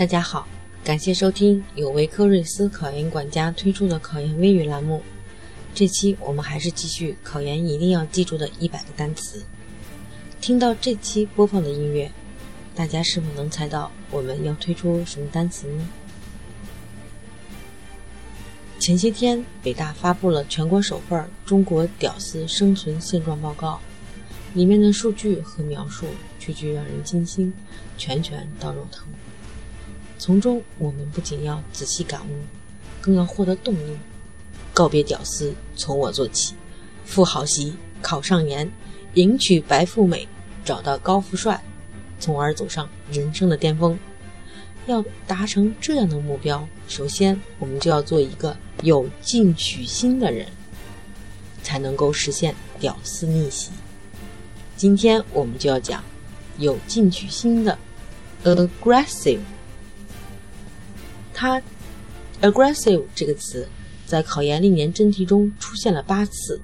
大家好，感谢收听由维科瑞斯考研管家推出的考研微语栏目。这期我们还是继续考研一定要记住的一百个单词。听到这期播放的音乐，大家是否能猜到我们要推出什么单词呢？前些天，北大发布了全国首份《中国屌丝生存现状报告》，里面的数据和描述句句让人惊心，拳拳到肉疼。从中，我们不仅要仔细感悟，更要获得动力。告别屌丝，从我做起，赴好席，考上研，迎娶白富美，找到高富帅，从而走上人生的巅峰。要达成这样的目标，首先我们就要做一个有进取心的人，才能够实现屌丝逆袭。今天我们就要讲有进取心的 aggressive。它 aggressive 这个词在考研历年真题中出现了八次。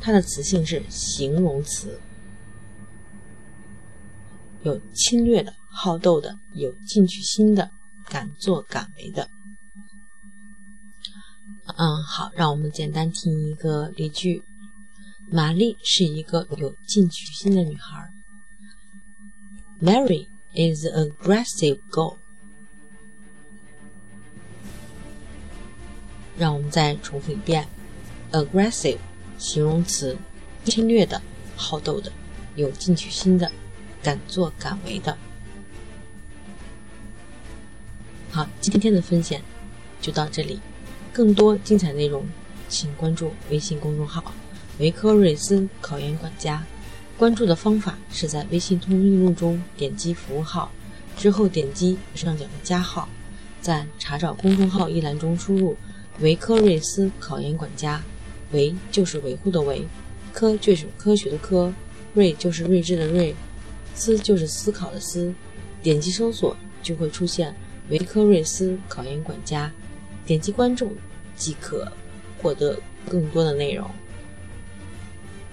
它的词性是形容词，有侵略的、好斗的、有进取心的、敢作敢为的。嗯，好，让我们简单听一个例句：玛丽是一个有进取心的女孩。Mary is an aggressive girl. 让我们再重复一遍：aggressive，形容词，侵略的、好斗的、有进取心的、敢作敢为的。好，今天的分享就到这里，更多精彩内容，请关注微信公众号“维科瑞斯考研管家”。关注的方法是在微信通讯录中点击服务号，之后点击右上角的加号，在查找公众号一栏中输入。维科瑞斯考研管家，维就是维护的维，科就是科学的科，睿就是睿智的睿，思就是思考的思。点击搜索就会出现维科瑞斯考研管家，点击关注即可获得更多的内容。